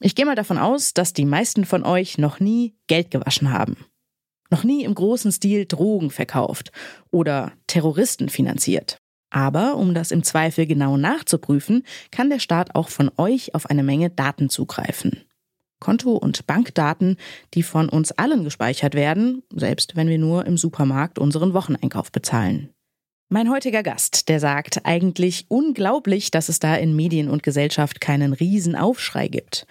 Ich gehe mal davon aus, dass die meisten von euch noch nie Geld gewaschen haben. Noch nie im großen Stil Drogen verkauft oder Terroristen finanziert. Aber um das im Zweifel genau nachzuprüfen, kann der Staat auch von euch auf eine Menge Daten zugreifen. Konto- und Bankdaten, die von uns allen gespeichert werden, selbst wenn wir nur im Supermarkt unseren Wocheneinkauf bezahlen. Mein heutiger Gast, der sagt eigentlich unglaublich, dass es da in Medien und Gesellschaft keinen Riesenaufschrei gibt.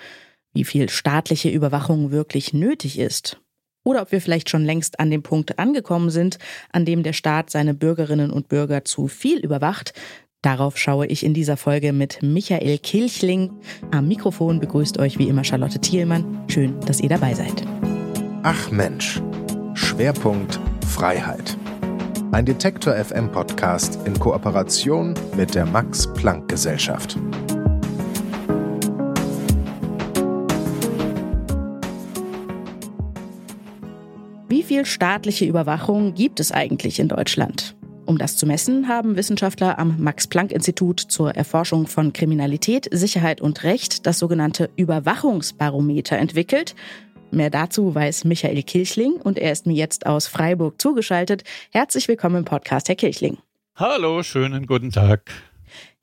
Wie viel staatliche Überwachung wirklich nötig ist. Oder ob wir vielleicht schon längst an dem Punkt angekommen sind, an dem der Staat seine Bürgerinnen und Bürger zu viel überwacht. Darauf schaue ich in dieser Folge mit Michael Kilchling. Am Mikrofon begrüßt euch wie immer Charlotte Thielmann. Schön, dass ihr dabei seid. Ach Mensch. Schwerpunkt Freiheit. Ein Detektor FM Podcast in Kooperation mit der Max Planck Gesellschaft. Wie viel staatliche Überwachung gibt es eigentlich in Deutschland? Um das zu messen, haben Wissenschaftler am Max-Planck-Institut zur Erforschung von Kriminalität, Sicherheit und Recht das sogenannte Überwachungsbarometer entwickelt. Mehr dazu weiß Michael Kirchling und er ist mir jetzt aus Freiburg zugeschaltet. Herzlich willkommen im Podcast, Herr Kirchling. Hallo, schönen guten Tag.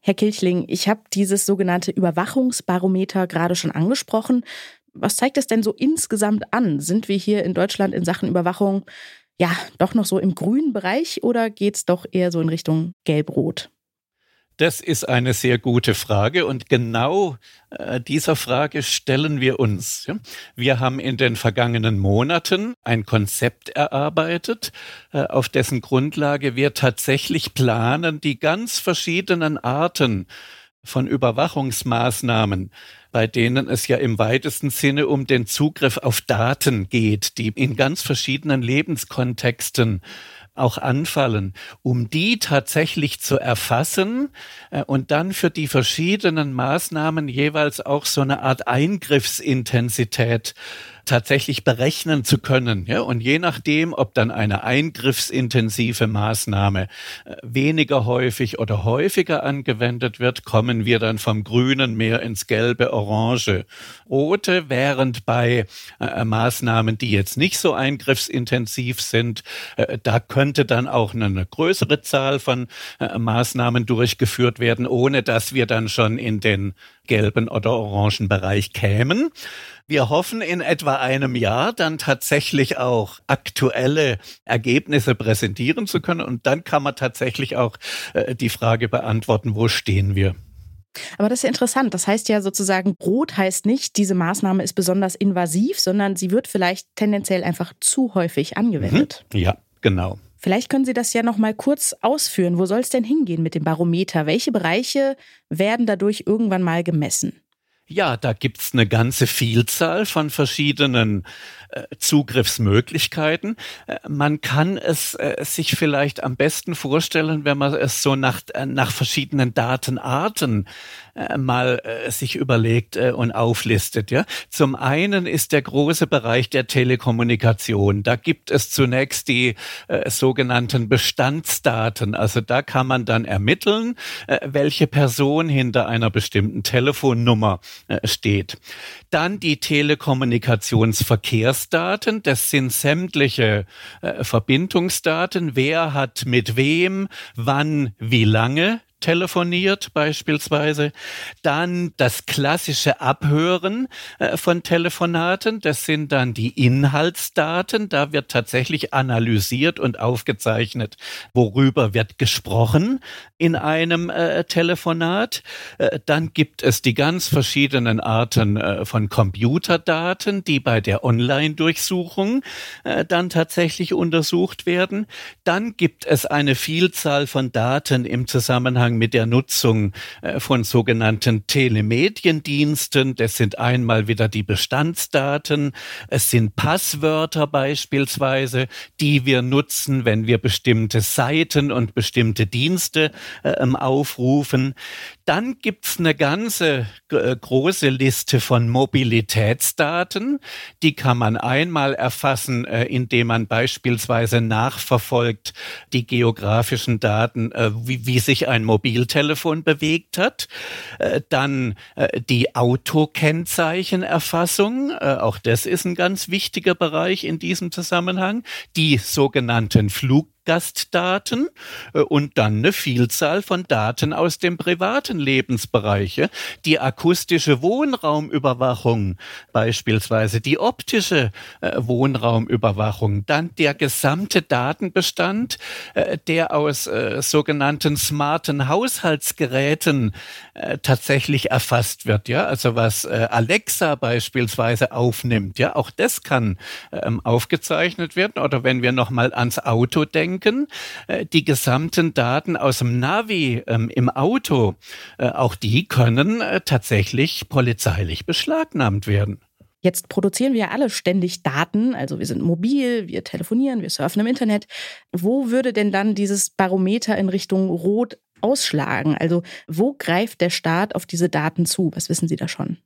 Herr Kirchling, ich habe dieses sogenannte Überwachungsbarometer gerade schon angesprochen. Was zeigt es denn so insgesamt an? Sind wir hier in Deutschland in Sachen Überwachung ja doch noch so im grünen Bereich oder geht es doch eher so in Richtung gelb-rot? Das ist eine sehr gute Frage und genau äh, dieser Frage stellen wir uns. Wir haben in den vergangenen Monaten ein Konzept erarbeitet, äh, auf dessen Grundlage wir tatsächlich planen, die ganz verschiedenen Arten von Überwachungsmaßnahmen, bei denen es ja im weitesten Sinne um den Zugriff auf Daten geht, die in ganz verschiedenen Lebenskontexten auch anfallen, um die tatsächlich zu erfassen äh, und dann für die verschiedenen Maßnahmen jeweils auch so eine Art Eingriffsintensität tatsächlich berechnen zu können. Ja? Und je nachdem, ob dann eine eingriffsintensive Maßnahme äh, weniger häufig oder häufiger angewendet wird, kommen wir dann vom Grünen mehr ins Gelbe, Orange, Rote, während bei äh, Maßnahmen, die jetzt nicht so eingriffsintensiv sind, äh, da könnte dann auch eine größere Zahl von äh, Maßnahmen durchgeführt werden, ohne dass wir dann schon in den gelben oder orangen Bereich kämen. Wir hoffen in etwa einem Jahr dann tatsächlich auch aktuelle Ergebnisse präsentieren zu können und dann kann man tatsächlich auch äh, die Frage beantworten, wo stehen wir. Aber das ist ja interessant. Das heißt ja sozusagen, Rot heißt nicht, diese Maßnahme ist besonders invasiv, sondern sie wird vielleicht tendenziell einfach zu häufig angewendet. Mhm. Ja, genau. Vielleicht können Sie das ja noch mal kurz ausführen. Wo soll es denn hingehen mit dem Barometer? Welche Bereiche werden dadurch irgendwann mal gemessen? Ja, da gibt's eine ganze Vielzahl von verschiedenen Zugriffsmöglichkeiten. Äh, man kann es äh, sich vielleicht am besten vorstellen, wenn man es so nach, äh, nach verschiedenen Datenarten äh, mal äh, sich überlegt und auflistet. Ja, Zum einen ist der große Bereich der Telekommunikation. Da gibt es zunächst die sogenannten Bestandsdaten. Also da kann man dann ermitteln, welche Person hinter einer bestimmten Telefonnummer äh, steht. Dann die Telekommunikationsverkehrsdaten, das sind sämtliche äh, Verbindungsdaten, wer hat mit wem, wann, wie lange telefoniert beispielsweise. Dann das klassische Abhören äh, von Telefonaten. Das sind dann die Inhaltsdaten. Da wird tatsächlich analysiert und aufgezeichnet, worüber wird gesprochen in einem äh, Telefonat. Äh, dann gibt es die ganz verschiedenen Arten von Computerdaten, die bei der Online-Durchsuchung dann tatsächlich untersucht werden. Dann gibt es eine Vielzahl von Daten im Zusammenhang Zusammenhang mit der Nutzung äh, von sogenannten Telemediendiensten. Das sind einmal wieder die Bestandsdaten. Es sind Passwörter beispielsweise, die wir nutzen, wenn wir bestimmte Seiten und bestimmte Dienste äh, aufrufen. Dann gibt's eine ganze äh, große Liste von Mobilitätsdaten. Die kann man einmal erfassen, äh, indem man beispielsweise nachverfolgt die geografischen Daten, äh, wie, wie sich ein Mobiltelefon bewegt hat. Äh, dann äh, die Autokennzeichenerfassung. Äh, auch das ist ein ganz wichtiger Bereich in diesem Zusammenhang. Die sogenannten Flug Gastdaten äh, und dann eine Vielzahl von Daten aus dem privaten Lebensbereich. Die akustische Wohnraumüberwachung beispielsweise, die optische äh, Wohnraumüberwachung, dann der gesamte Datenbestand, äh, der aus sogenannten smarten Haushaltsgeräten tatsächlich erfasst wird. Ja, also was Alexa beispielsweise aufnimmt. Ja, auch das kann ähm, aufgezeichnet werden. Oder wenn wir nochmal ans Auto denken, denken, äh, die gesamten Daten aus dem Navi ähm, im Auto, äh, auch die können äh, tatsächlich polizeilich beschlagnahmt werden. Jetzt produzieren wir alle ständig Daten, also wir sind mobil, wir telefonieren, wir surfen im Internet. Wo würde denn dann dieses Barometer in Richtung Rot ausschlagen? Also wo greift der Staat auf diese Daten zu? Was wissen Sie da schon?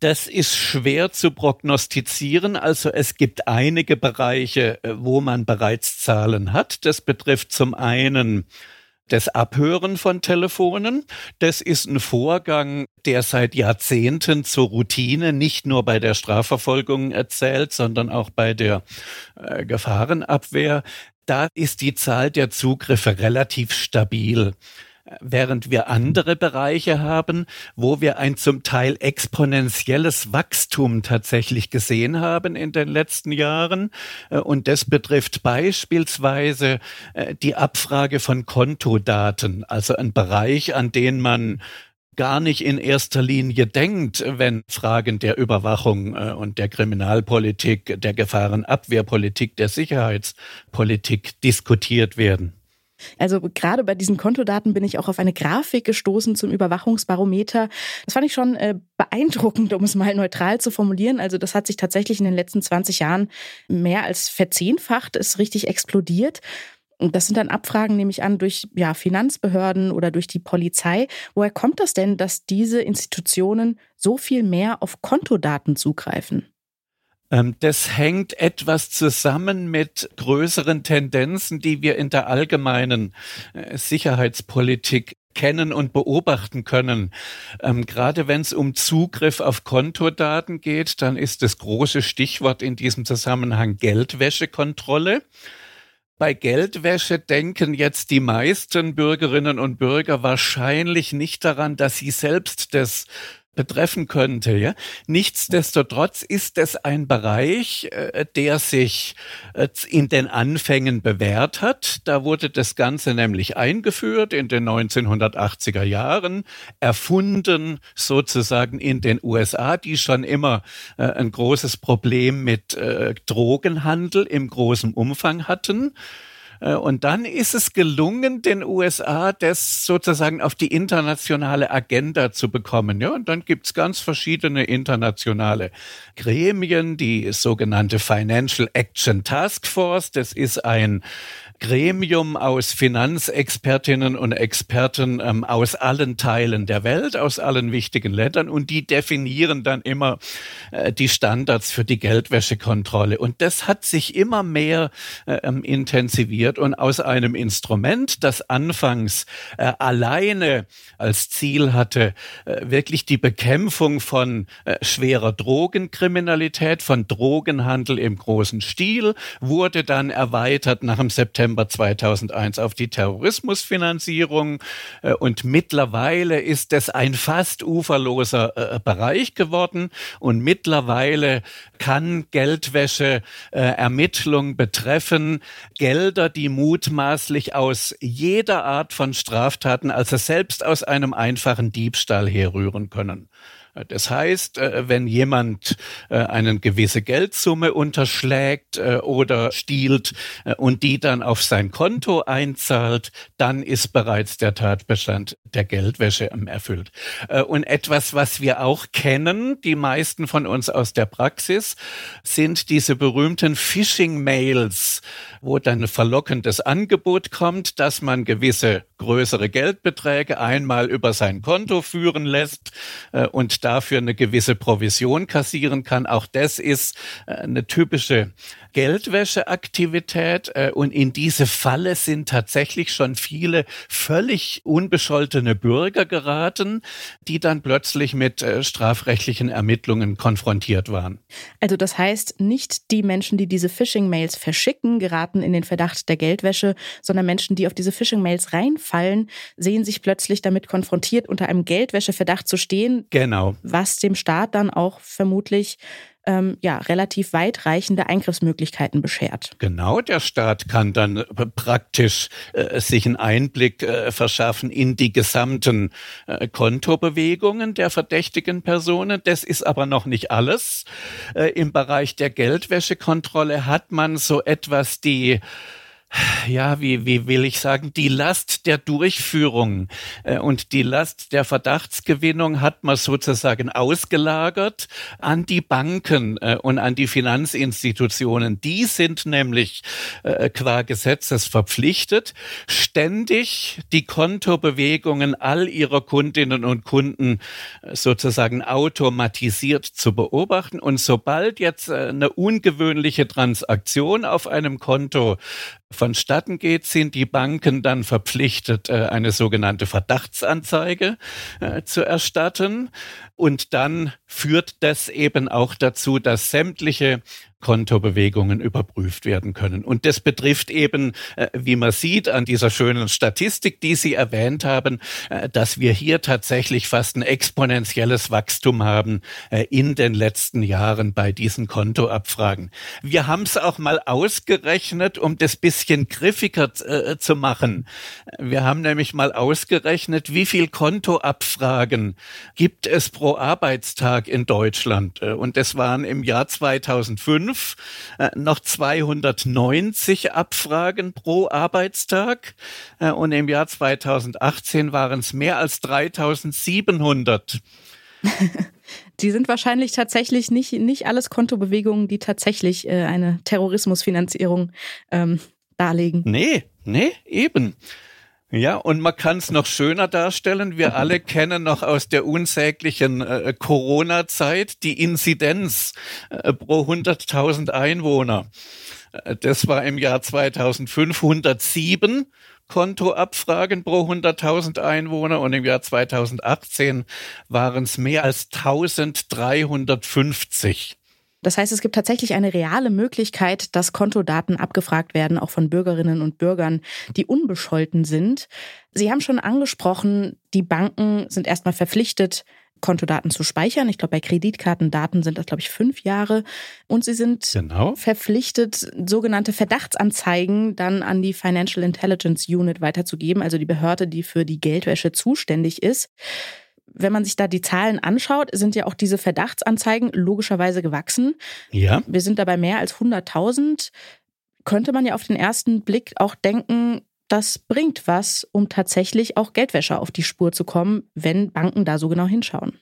Das ist schwer zu prognostizieren. Also es gibt einige Bereiche, äh, wo man bereits Zahlen hat. Das betrifft zum einen das Abhören von Telefonen. Das ist ein Vorgang, der seit Jahrzehnten zur Routine nicht nur bei der Strafverfolgung erzählt, sondern auch bei der äh, Gefahrenabwehr. Da ist die Zahl der Zugriffe relativ stabil während wir andere Bereiche haben, wo wir ein zum Teil exponentielles Wachstum tatsächlich gesehen haben in den letzten Jahren. Äh, und das betrifft beispielsweise äh, die Abfrage von Kontodaten, also ein Bereich, an den man gar nicht in erster Linie denkt, wenn Fragen der Überwachung äh, und der Kriminalpolitik, der Gefahrenabwehrpolitik, der Sicherheitspolitik diskutiert werden. Also gerade bei diesen Kontodaten bin ich auch auf eine Grafik gestoßen zum Überwachungsbarometer. Das fand ich schon äh, beeindruckend, um es mal neutral zu formulieren. Also das hat sich tatsächlich in den letzten 20 Jahren mehr als verzehnfacht, ist richtig explodiert. Und das sind dann Abfragen, nehme ich an, durch ja, Finanzbehörden oder durch die Polizei. Woher kommt das denn, dass diese Institutionen so viel mehr auf Kontodaten zugreifen? Ähm, das hängt etwas zusammen mit größeren Tendenzen, die wir in der allgemeinen äh, Sicherheitspolitik kennen und beobachten können. Ähm, gerade wenn es um Zugriff auf Kontodaten geht, dann ist das große Stichwort in diesem Zusammenhang Geldwäschekontrolle. Bei Geldwäsche denken jetzt die meisten Bürgerinnen und Bürger wahrscheinlich nicht daran, dass sie selbst das betreffen könnte. Ja? Nichtsdestotrotz ist es ein Bereich, äh, der sich äh, in den Anfängen bewährt hat. Da wurde das Ganze nämlich eingeführt in den 1980er Jahren, erfunden sozusagen in den USA, die schon immer äh, ein großes Problem mit Drogenhandel im großen Umfang hatten. Äh, und dann ist es gelungen, den USA das sozusagen auf die internationale Agenda zu bekommen. Ja, und dann gibt's ganz verschiedene internationale Gremien, die sogenannte Financial Action Task Force. Das ist ein Gremium aus Finanzexpertinnen und Experten ähm, aus allen Teilen der Welt, aus allen wichtigen Ländern und die definieren dann immer äh, die Standards für die Geldwäschekontrolle. Und das hat sich immer mehr äh, ähm, intensiviert und aus einem Instrument, das anfangs äh, alleine als Ziel hatte, äh, wirklich die Bekämpfung von äh, schwerer Drogenkriminalität, von Drogenhandel im großen Stil, wurde dann erweitert nach dem September September 2001 auf die Terrorismusfinanzierung äh, und mittlerweile ist es ein fast uferloser äh, Bereich geworden und mittlerweile kann Geldwäsche äh, Ermittlung betreffen Gelder, die mutmaßlich aus jeder Art von Straftaten, also selbst aus einem einfachen Diebstahl herrühren können. Das heißt, äh, wenn jemand äh, eine gewisse Geldsumme unterschlägt äh, oder stiehlt und die dann auf sein Konto einzahlt, dann ist bereits der Tatbestand der Geldwäsche erfüllt. Und etwas, was wir auch kennen, die meisten von uns aus der Praxis, sind diese berühmten Phishing-Mails, wo dann ein verlockendes Angebot kommt, dass man gewisse größere Geldbeträge einmal über sein Konto führen lässt äh, und dafür eine gewisse Provision kassieren kann. Auch das ist äh, eine typische Geldwäscheaktivität äh, und in diese Falle sind tatsächlich schon viele völlig unbescholtene Bürger geraten, die dann plötzlich mit äh, strafrechtlichen Ermittlungen konfrontiert waren. Also das heißt, nicht die Menschen, die diese Phishing-Mails verschicken, geraten in den Verdacht der Geldwäsche, sondern Menschen, die auf diese Phishing-Mails reinfallen, sehen sich plötzlich damit konfrontiert, unter einem Geldwäscheverdacht zu stehen. Genau. Was dem Staat dann auch vermutlich ähm, ja, relativ weitreichende Eingriffsmöglichkeiten beschert. Genau, der Staat kann dann äh, praktisch äh, sich einen Einblick äh, verschaffen in die gesamten äh, Kontobewegungen der verdächtigen Personen. Das ist aber noch nicht alles. Äh, Im Bereich der Geldwäschekontrolle hat man so etwas die ja, wie, wie will ich sagen, die Last der Durchführung äh, und die Last der Verdachtsgewinnung hat man sozusagen ausgelagert an die Banken äh, und an die Finanzinstitutionen. Die sind nämlich äh, qua Gesetzes verpflichtet, ständig die Kontobewegungen all ihrer Kundinnen und Kunden äh, sozusagen automatisiert zu beobachten. Und sobald jetzt äh, eine ungewöhnliche Transaktion auf einem Konto vonstatten geht, sind die Banken dann verpflichtet, äh, eine sogenannte Verdachtsanzeige äh, zu erstatten. Und dann führt das eben auch dazu, dass sämtliche Kontobewegungen überprüft werden können. Und das betrifft eben, äh, wie man sieht an dieser schönen Statistik, die Sie erwähnt haben, äh, dass wir hier tatsächlich fast ein exponentielles Wachstum haben äh, in den letzten Jahren bei diesen Kontoabfragen. Wir haben es auch mal ausgerechnet, um das bisschen griffiger zu machen. Wir haben nämlich mal ausgerechnet, wie viel Kontoabfragen gibt es pro Arbeitstag in Deutschland. Und das waren im Jahr 2005 2005 äh, noch 290 Abfragen pro Arbeitstag äh, und im Jahr 2018 waren es mehr als 3700. Die sind wahrscheinlich tatsächlich nicht, nicht alles Kontobewegungen, die tatsächlich äh, eine Terrorismusfinanzierung ähm, darlegen. Nee, nee, eben. Ja, und man kann es noch schöner darstellen. Wir alle kennen noch aus der unsäglichen äh, Corona-Zeit die Inzidenz äh, pro 100.000 Einwohner. Äh, das war im Jahr 2507 Kontoabfragen pro 100.000 Einwohner und im Jahr 2018 waren es mehr als 1350. Das heißt, es gibt tatsächlich eine reale Möglichkeit, dass Kontodaten abgefragt werden, auch von Bürgerinnen und Bürgern, die unbescholten sind. Sie haben schon angesprochen, die Banken sind erstmal verpflichtet, Kontodaten zu speichern. Ich glaube, bei Kreditkartendaten sind das, glaube ich, fünf Jahre. Und sie sind genau. verpflichtet, sogenannte Verdachtsanzeigen dann an die Financial Intelligence Unit weiterzugeben, also die Behörde, die für die Geldwäsche zuständig ist wenn man sich da die Zahlen anschaut, sind ja auch diese Verdachtsanzeigen logischerweise gewachsen. Ja. Wir sind dabei mehr als 100.000. Könnte man ja auf den ersten Blick auch denken, das bringt was, um tatsächlich auch Geldwäscher auf die Spur zu kommen, wenn Banken da so genau hinschauen.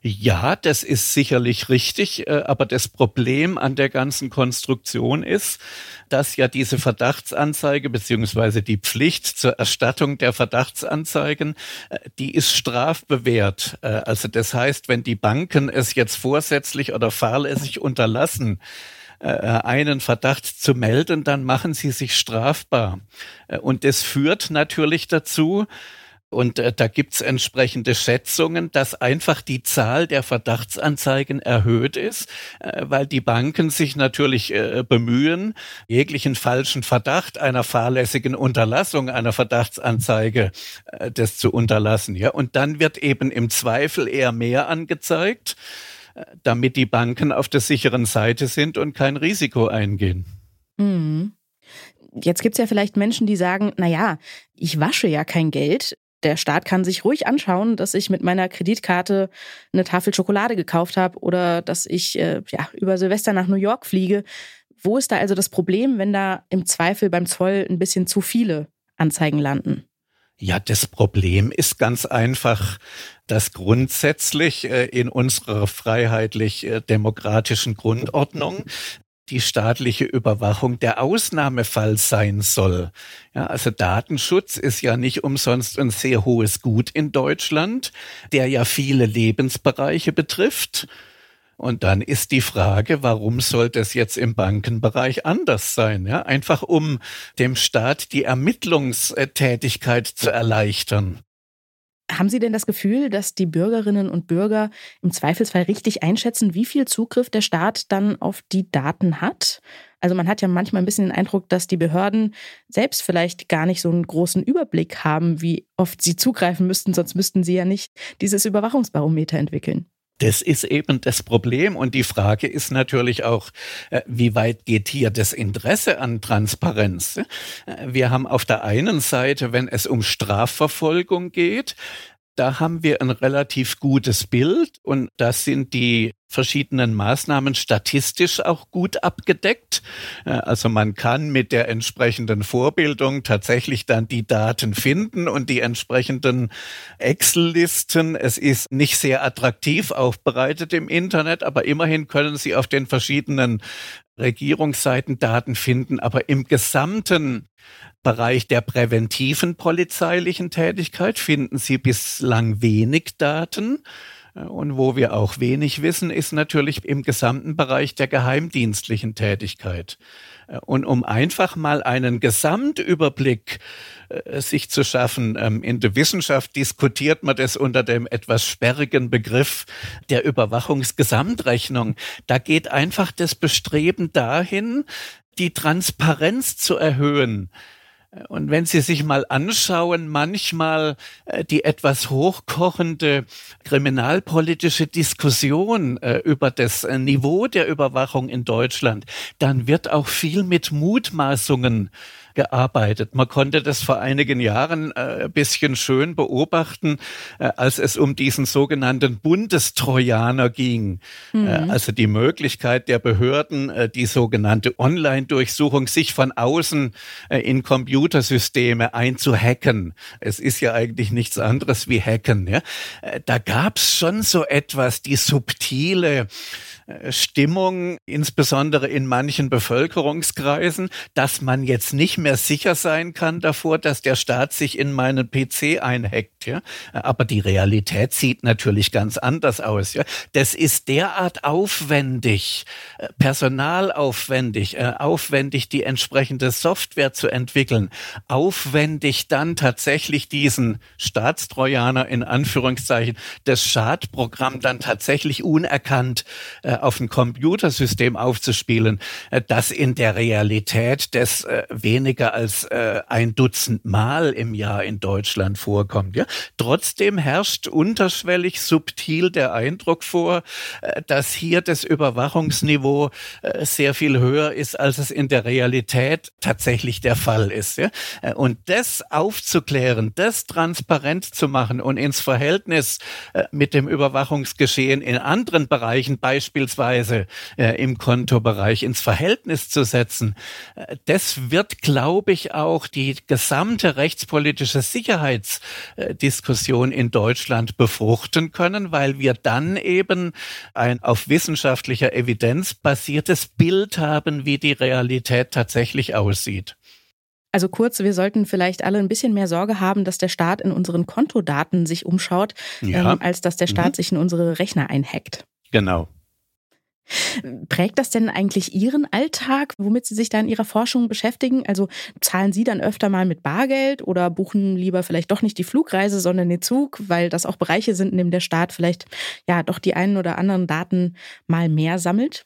Ja, das ist sicherlich richtig, äh, aber das Problem an der ganzen Konstruktion ist, dass ja diese Verdachtsanzeige beziehungsweise die Pflicht zur Erstattung der Verdachtsanzeigen, äh, die ist strafbewehrt. Äh, also das heißt, wenn die Banken es jetzt vorsätzlich oder fahrlässig unterlassen, einen Verdacht zu melden, dann machen sie sich strafbar. Und das führt natürlich dazu, und äh, da gibt's entsprechende Schätzungen, dass einfach die Zahl der Verdachtsanzeigen erhöht ist, äh, weil die Banken sich natürlich äh, bemühen, jeglichen falschen Verdacht einer fahrlässigen Unterlassung einer Verdachtsanzeige äh, das zu unterlassen. Ja, und dann wird eben im Zweifel eher mehr angezeigt, äh, damit die Banken auf der sicheren Seite sind und kein Risiko eingehen. Mhm. Jetzt gibt's ja vielleicht Menschen, die sagen, na ja, ich wasche ja kein Geld der Staat kann sich ruhig anschauen, dass ich mit meiner Kreditkarte eine Tafel Schokolade gekauft habe oder dass ich äh, ja, über Silvester nach New York fliege. Wo ist da also das Problem, wenn da im Zweifel beim Zoll ein bisschen zu viele Anzeigen landen? Ja, das Problem ist ganz einfach, dass grundsätzlich äh, in unserer freiheitlich-demokratischen äh, Grundordnung die staatliche Überwachung der Ausnahmefall sein soll. Ja, also Datenschutz ist ja nicht umsonst ein sehr hohes Gut in Deutschland, der ja viele Lebensbereiche betrifft. Und dann ist die Frage, warum soll das jetzt im Bankenbereich anders sein? Ja, einfach um dem Staat die Ermittlungstätigkeit zu erleichtern. Haben Sie denn das Gefühl, dass die Bürgerinnen und Bürger im Zweifelsfall richtig einschätzen, wie viel Zugriff der Staat dann auf die Daten hat? Also man hat ja manchmal ein bisschen den Eindruck, dass die Behörden selbst vielleicht gar nicht so einen großen Überblick haben, wie oft sie zugreifen müssten, sonst müssten sie ja nicht dieses Überwachungsbarometer entwickeln. Das ist eben das Problem. Und die Frage ist natürlich auch, äh, wie weit geht hier das Interesse an Transparenz? Äh, wir haben auf der einen Seite, wenn es um Strafverfolgung geht, da haben wir ein relativ gutes Bild und das sind die verschiedenen Maßnahmen statistisch auch gut abgedeckt. Äh, also man kann mit der entsprechenden Vorbildung tatsächlich dann die Daten finden und die entsprechenden Excel-Listen. Es ist nicht sehr attraktiv aufbereitet im Internet, aber immerhin können Sie auf den verschiedenen Regierungsseiten Daten finden. Aber im gesamten Bereich der präventiven polizeilichen Tätigkeit finden Sie bislang wenig Daten. Und wo wir auch wenig wissen, ist natürlich im gesamten Bereich der geheimdienstlichen Tätigkeit. Und um einfach mal einen Gesamtüberblick äh, sich zu schaffen, ähm, in der Wissenschaft diskutiert man das unter dem etwas sperrigen Begriff der Überwachungsgesamtrechnung. Da geht einfach das Bestreben dahin, die Transparenz zu erhöhen und wenn Sie sich mal anschauen, manchmal äh, die etwas hochkochende kriminalpolitische Diskussion äh, über das äh, Niveau der Überwachung in Deutschland, dann wird auch viel mit Mutmaßungen gearbeitet. Man konnte das vor einigen Jahren äh, ein bisschen schön beobachten, äh, als es um diesen sogenannten Bundestrojaner ging. Äh, mhm. Äh, also die Möglichkeit der Behörden, äh, die sogenannte Online-Durchsuchung, sich von außen äh, in Computersysteme einzuhacken. Es ist ja eigentlich nichts anderes wie Hacken. Ja? da gab es schon so etwas, die subtile Stimmung, insbesondere in manchen Bevölkerungskreisen, dass man jetzt nicht mehr sicher sein kann davor, dass der Staat sich in meinen PC einhackt. Ja? Aber die Realität sieht natürlich ganz anders aus. Ja? Das ist derart aufwendig, äh, personalaufwendig, äh, aufwendig die entsprechende Software zu entwickeln, aufwendig dann tatsächlich diesen Staatstrojaner in Anführungszeichen, das Schadprogramm dann tatsächlich unerkannt äh, auf ein Computersystem aufzuspielen, äh, das in der Realität des äh, weniger als äh, ein Dutzend Mal im Jahr in Deutschland vorkommt. Ja? Trotzdem herrscht unterschwellig subtil der Eindruck vor, dass hier das Überwachungsniveau sehr viel höher ist, als es in der Realität tatsächlich der Fall ist. Ja? Und das aufzuklären, das transparent zu machen und ins Verhältnis mit dem Überwachungsgeschehen in anderen Bereichen, beispielsweise beispielsweise äh, im Kontobereich ins Verhältnis zu setzen, äh, das wird, glaube ich, auch die gesamte rechtspolitische Sicherheitsdiskussion in Deutschland befruchten können, weil wir dann eben ein auf wissenschaftlicher Evidenz basiertes Bild haben, wie die Realität tatsächlich aussieht. Also kurz, wir sollten vielleicht alle ein bisschen mehr Sorge haben, dass der Staat in unseren Kontodaten sich umschaut, ja. ähm, als dass der Staat mhm. sich in unsere Rechner einhackt. Genau. Prägt das denn eigentlich Ihren Alltag, womit Sie sich da in Ihrer Forschung beschäftigen? Also zahlen Sie dann öfter mal mit Bargeld oder buchen lieber vielleicht doch nicht die Flugreise, sondern den Zug, weil das auch Bereiche sind, in denen der Staat vielleicht ja doch die einen oder anderen Daten mal mehr sammelt?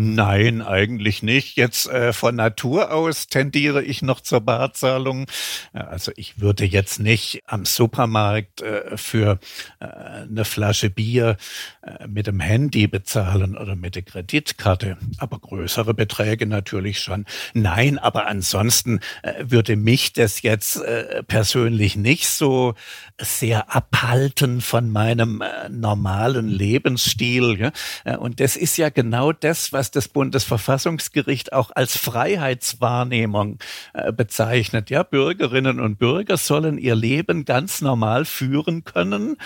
Nein, eigentlich nicht. Jetzt äh, von Natur aus tendiere ich noch zur Barzahlung. Also ich würde jetzt nicht am Supermarkt äh, für äh, eine Flasche Bier äh, mit dem Handy bezahlen oder mit der Kreditkarte. Aber größere Beträge natürlich schon. Nein, aber ansonsten äh, würde mich das jetzt äh, persönlich nicht so sehr abhalten von meinem normalen Lebensstil. Und das ist ja genau das, was was das Bundesverfassungsgericht auch als Freiheitswahrnehmung äh, bezeichnet. Ja, Bürgerinnen und Bürger sollen ihr Leben ganz normal führen können,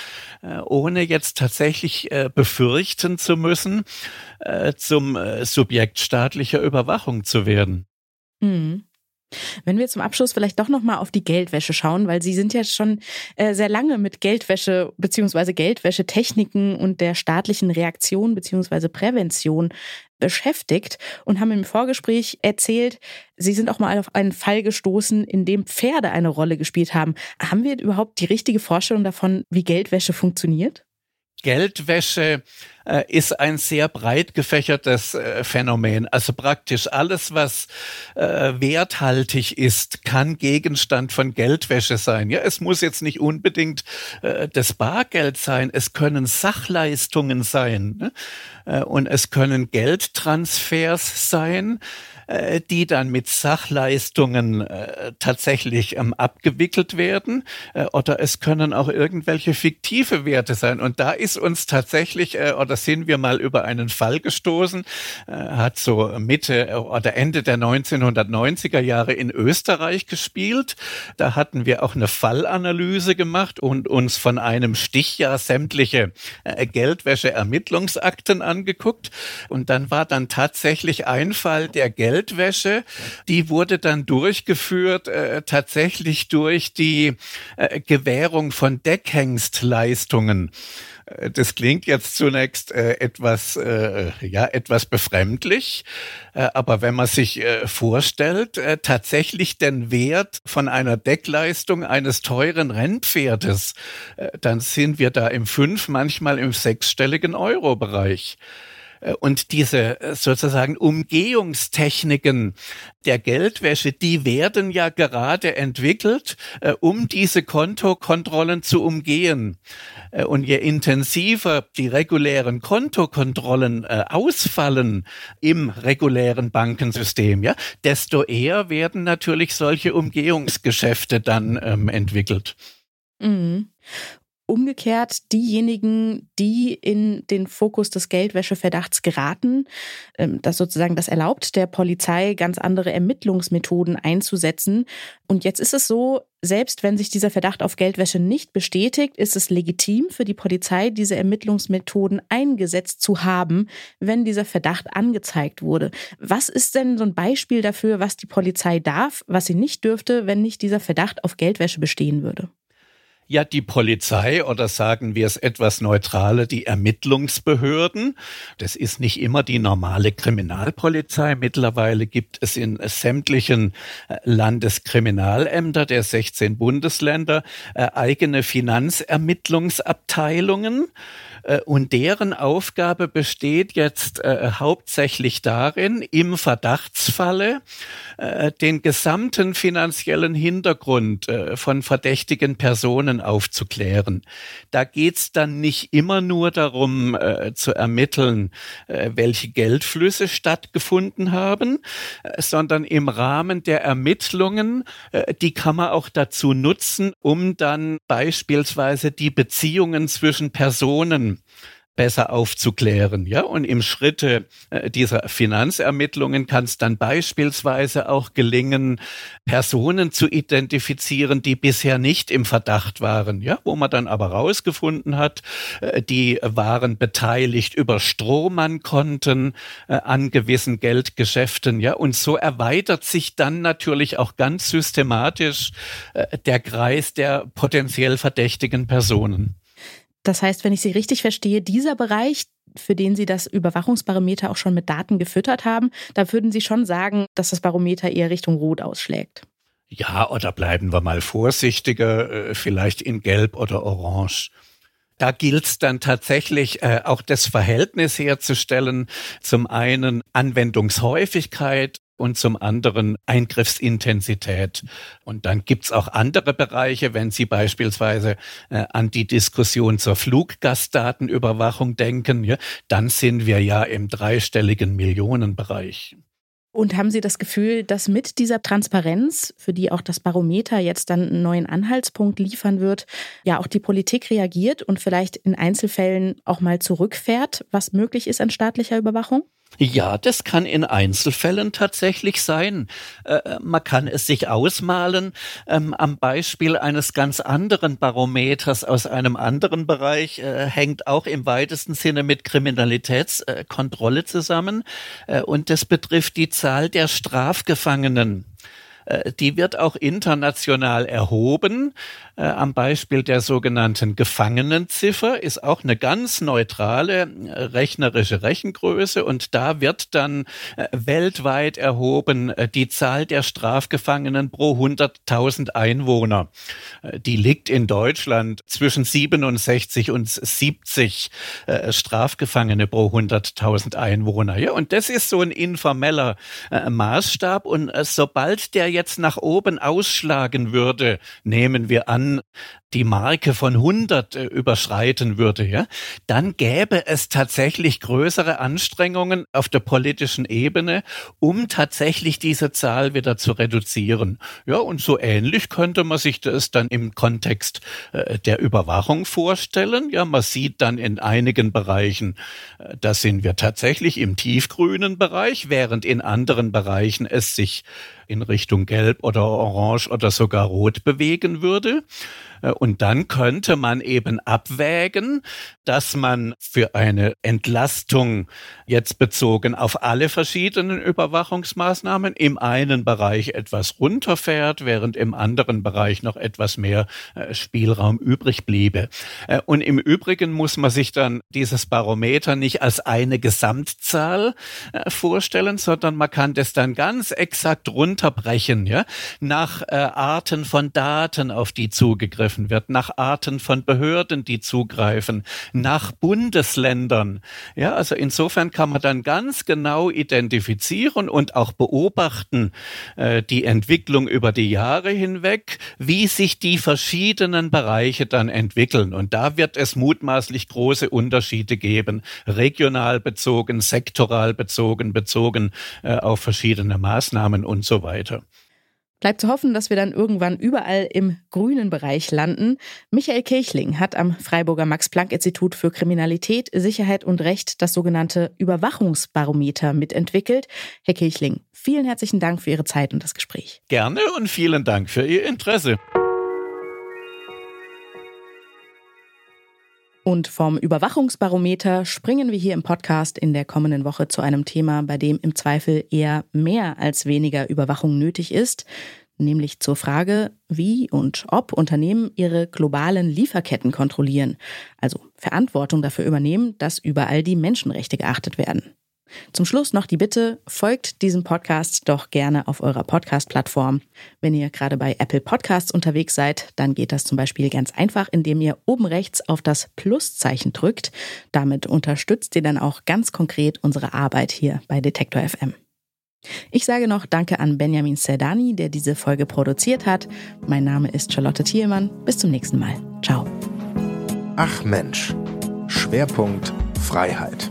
äh, ohne jetzt tatsächlich äh, befürchten zu müssen, äh, zum äh, Subjekt staatlicher Überwachung zu werden. Mhm. Wenn wir zum Abschluss vielleicht doch noch mal auf die Geldwäsche schauen, weil Sie sind ja schon äh, sehr lange mit Geldwäsche beziehungsweise Geldwäschetechniken und der staatlichen Reaktion beziehungsweise Prävention beschäftigt und haben im Vorgespräch erzählt, Sie sind auch mal auf einen Fall gestoßen, in dem Pferde eine Rolle gespielt haben. Haben wir überhaupt die richtige Vorstellung davon, wie Geldwäsche funktioniert? Geldwäsche äh, ist ein sehr breit gefächertes äh, Phänomen. Also praktisch alles, was äh, werthaltig ist, kann Gegenstand von Geldwäsche sein. Ja, es muss jetzt nicht unbedingt äh, das Bargeld sein. Es können Sachleistungen sein ne? Äh, und es können Geldtransfers sein äh, die dann mit Sachleistungen äh, tatsächlich ähm, abgewickelt werden. Äh, oder es können auch irgendwelche fiktive Werte sein. Und da ist uns tatsächlich, äh, oder sind wir mal über einen Fall gestoßen, äh, hat so Mitte äh, oder Ende der 1990er Jahre in Österreich gespielt. Da hatten wir auch eine Fallanalyse gemacht und uns von einem Stichjahr sämtliche äh, Geldwäsche-Ermittlungsakten angeguckt. Und dann war dann tatsächlich ein Fall der Geld Geldwäsche, die wurde dann durchgeführt äh, tatsächlich durch die äh, Gewährung von Deckhengstleistungen. Äh, das klingt jetzt zunächst äh, etwas, äh, ja, etwas befremdlich, äh, aber wenn man sich äh, vorstellt, äh, tatsächlich den Wert von einer Deckleistung eines teuren Rennpferdes, äh, dann sind wir da im fünf, manchmal im sechsstelligen Euro-Bereich. Äh, und diese äh, sozusagen Umgehungstechniken der Geldwäsche, die werden ja gerade entwickelt, äh, um diese Kontokontrollen zu umgehen. Und je intensiver die regulären Kontokontrollen ausfallen im regulären Bankensystem, ja, desto eher werden natürlich solche Umgehungsgeschäfte dann ähm, entwickelt. Mhm. Umgekehrt diejenigen, die in den Fokus des Geldwäscheverdachts geraten, ähm, das sozusagen das erlaubt der Polizei, ganz andere Ermittlungsmethoden einzusetzen. Und jetzt ist es so, selbst wenn sich dieser Verdacht auf Geldwäsche nicht bestätigt, ist es legitim für die Polizei, diese Ermittlungsmethoden eingesetzt zu haben, wenn dieser Verdacht angezeigt wurde. Was ist denn so ein Beispiel dafür, was die Polizei darf, was sie nicht dürfte, wenn nicht dieser Verdacht auf Geldwäsche bestehen würde? Ja, die Polizei oder sagen wir es etwas neutraler, die Ermittlungsbehörden. Das ist nicht immer die normale Kriminalpolizei. Mittlerweile gibt es in sämtlichen äh, Landeskriminalämter der 16 Bundesländer äh, eigene Finanzermittlungsabteilungen. Äh, und deren Aufgabe besteht jetzt äh, hauptsächlich darin, im Verdachtsfalle äh, den gesamten finanziellen Hintergrund von verdächtigen Personen aufzuklären. Da geht's dann nicht immer nur darum zu ermitteln, welche Geldflüsse stattgefunden haben, sondern im Rahmen der Ermittlungen, die kann man auch dazu nutzen, um dann beispielsweise die Beziehungen zwischen Personen besser aufzuklären. Ja, und im Schritte äh, dieser Finanzermittlungen kann es dann beispielsweise auch gelingen, Personen zu identifizieren, die bisher nicht im Verdacht waren. Ja, wo man dann aber rausgefunden hat, äh, die waren beteiligt über Strohmannkonten äh, an gewissen Geldgeschäften. Ja, und so erweitert sich dann natürlich auch ganz systematisch der Kreis der potenziell verdächtigen Personen. Das heißt, wenn ich Sie richtig verstehe, dieser Bereich, für den Sie das Überwachungsbarometer auch schon mit Daten gefüttert haben, da würden Sie schon sagen, dass das Barometer eher Richtung Rot ausschlägt. Ja, oder bleiben wir mal vorsichtiger, äh, vielleicht in Gelb oder Orange. Da gilt es dann tatsächlich äh, auch das Verhältnis herzustellen. Zum einen Anwendungshäufigkeit und zum anderen Eingriffsintensität. Und dann gibt's auch andere Bereiche, wenn Sie beispielsweise äh, an die Diskussion zur Fluggastdatenüberwachung denken, ja, dann sind wir ja im dreistelligen Millionenbereich. Und haben Sie das Gefühl, dass mit dieser Transparenz, für die auch das Barometer jetzt dann einen neuen Anhaltspunkt liefern wird, ja auch die Politik reagiert und vielleicht in Einzelfällen auch mal zurückfährt, was möglich ist an staatlicher Überwachung? Ja, das kann in Einzelfällen tatsächlich sein. Äh, äh, man kann es sich ausmalen ähm, am Beispiel eines ganz anderen Barometers aus einem anderen Bereich, äh, hängt auch im weitesten Sinne mit Kriminalitätskontrolle zusammen. Äh, und das betrifft die Zahl der Strafgefangenen. Äh, die wird auch international erhoben. Äh, am Beispiel der sogenannten Gefangenenziffer ist auch eine ganz neutrale äh, rechnerische Rechengröße und da wird dann weltweit erhoben die Zahl der Strafgefangenen pro 100.000 Einwohner. Die liegt in Deutschland zwischen 67 und 70 Strafgefangene pro 100.000 Einwohner. Ja, und das ist so ein informeller Maßstab und sobald der jetzt nach oben ausschlagen würde, nehmen wir an, die Marke von 100 äh, überschreiten würde, ja, dann gäbe es tatsächlich größere Anstrengungen auf der politischen Ebene, um tatsächlich diese Zahl wieder zu reduzieren. Ja, und so ähnlich könnte man sich das dann im Kontext äh, der Überwachung vorstellen. Ja, man sieht dann in einigen Bereichen, äh, da sind wir tatsächlich im tiefgrünen Bereich, während in anderen Bereichen es sich in Richtung Gelb oder Orange oder sogar Rot bewegen würde. Äh, und dann könnte man eben abwägen, dass man für eine Entlastung jetzt bezogen auf alle verschiedenen Überwachungsmaßnahmen im einen Bereich etwas runterfährt, während im anderen Bereich noch etwas mehr äh, Spielraum übrig bliebe. Äh, und im Übrigen muss man sich dann dieses Barometer nicht als eine Gesamtzahl vorstellen, sondern man kann das dann ganz exakt runterbrechen, ja, nach Arten von Daten, auf die zugegriffen wird, nach Arten von Behörden, die zugreifen, nach Bundesländern. Ja, also insofern kann man dann ganz genau identifizieren und auch beobachten äh, die Entwicklung über die Jahre hinweg, wie sich die verschiedenen Bereiche dann entwickeln. Und da wird es mutmaßlich große Unterschiede geben, regional bezogen, sektoral bezogen, bezogen äh, auf verschiedene Maßnahmen und so weiter. Bleibt zu hoffen, dass wir dann irgendwann überall im grünen Bereich landen. Michael Kirchling hat am Freiburger Max-Planck-Institut für Kriminalität, Sicherheit und Recht das sogenannte Überwachungsbarometer mitentwickelt. Herr Kirchling, vielen herzlichen Dank für Ihre Zeit und das Gespräch. Gerne und vielen Dank für Ihr Interesse. Und vom Überwachungsbarometer springen wir hier im Podcast in der kommenden Woche zu einem Thema, bei dem im Zweifel eher mehr als weniger Überwachung nötig ist, nämlich zur Frage, wie und ob Unternehmen ihre globalen Lieferketten kontrollieren, also Verantwortung dafür übernehmen, dass überall die Menschenrechte geachtet werden. Zum Schluss noch die Bitte, folgt diesem Podcast doch gerne auf eurer Podcast-Plattform. Wenn ihr gerade bei Apple Podcasts unterwegs seid, dann geht das zum Beispiel ganz einfach, indem ihr oben rechts auf das Pluszeichen drückt. Damit unterstützt ihr dann auch ganz konkret unsere Arbeit hier bei Detektor FM. Ich sage noch Danke an Benjamin Serdani, der diese Folge produziert hat. Mein Name ist Charlotte Thielmann. Bis zum nächsten Mal. Ciao. Ach Mensch. Schwerpunkt Freiheit.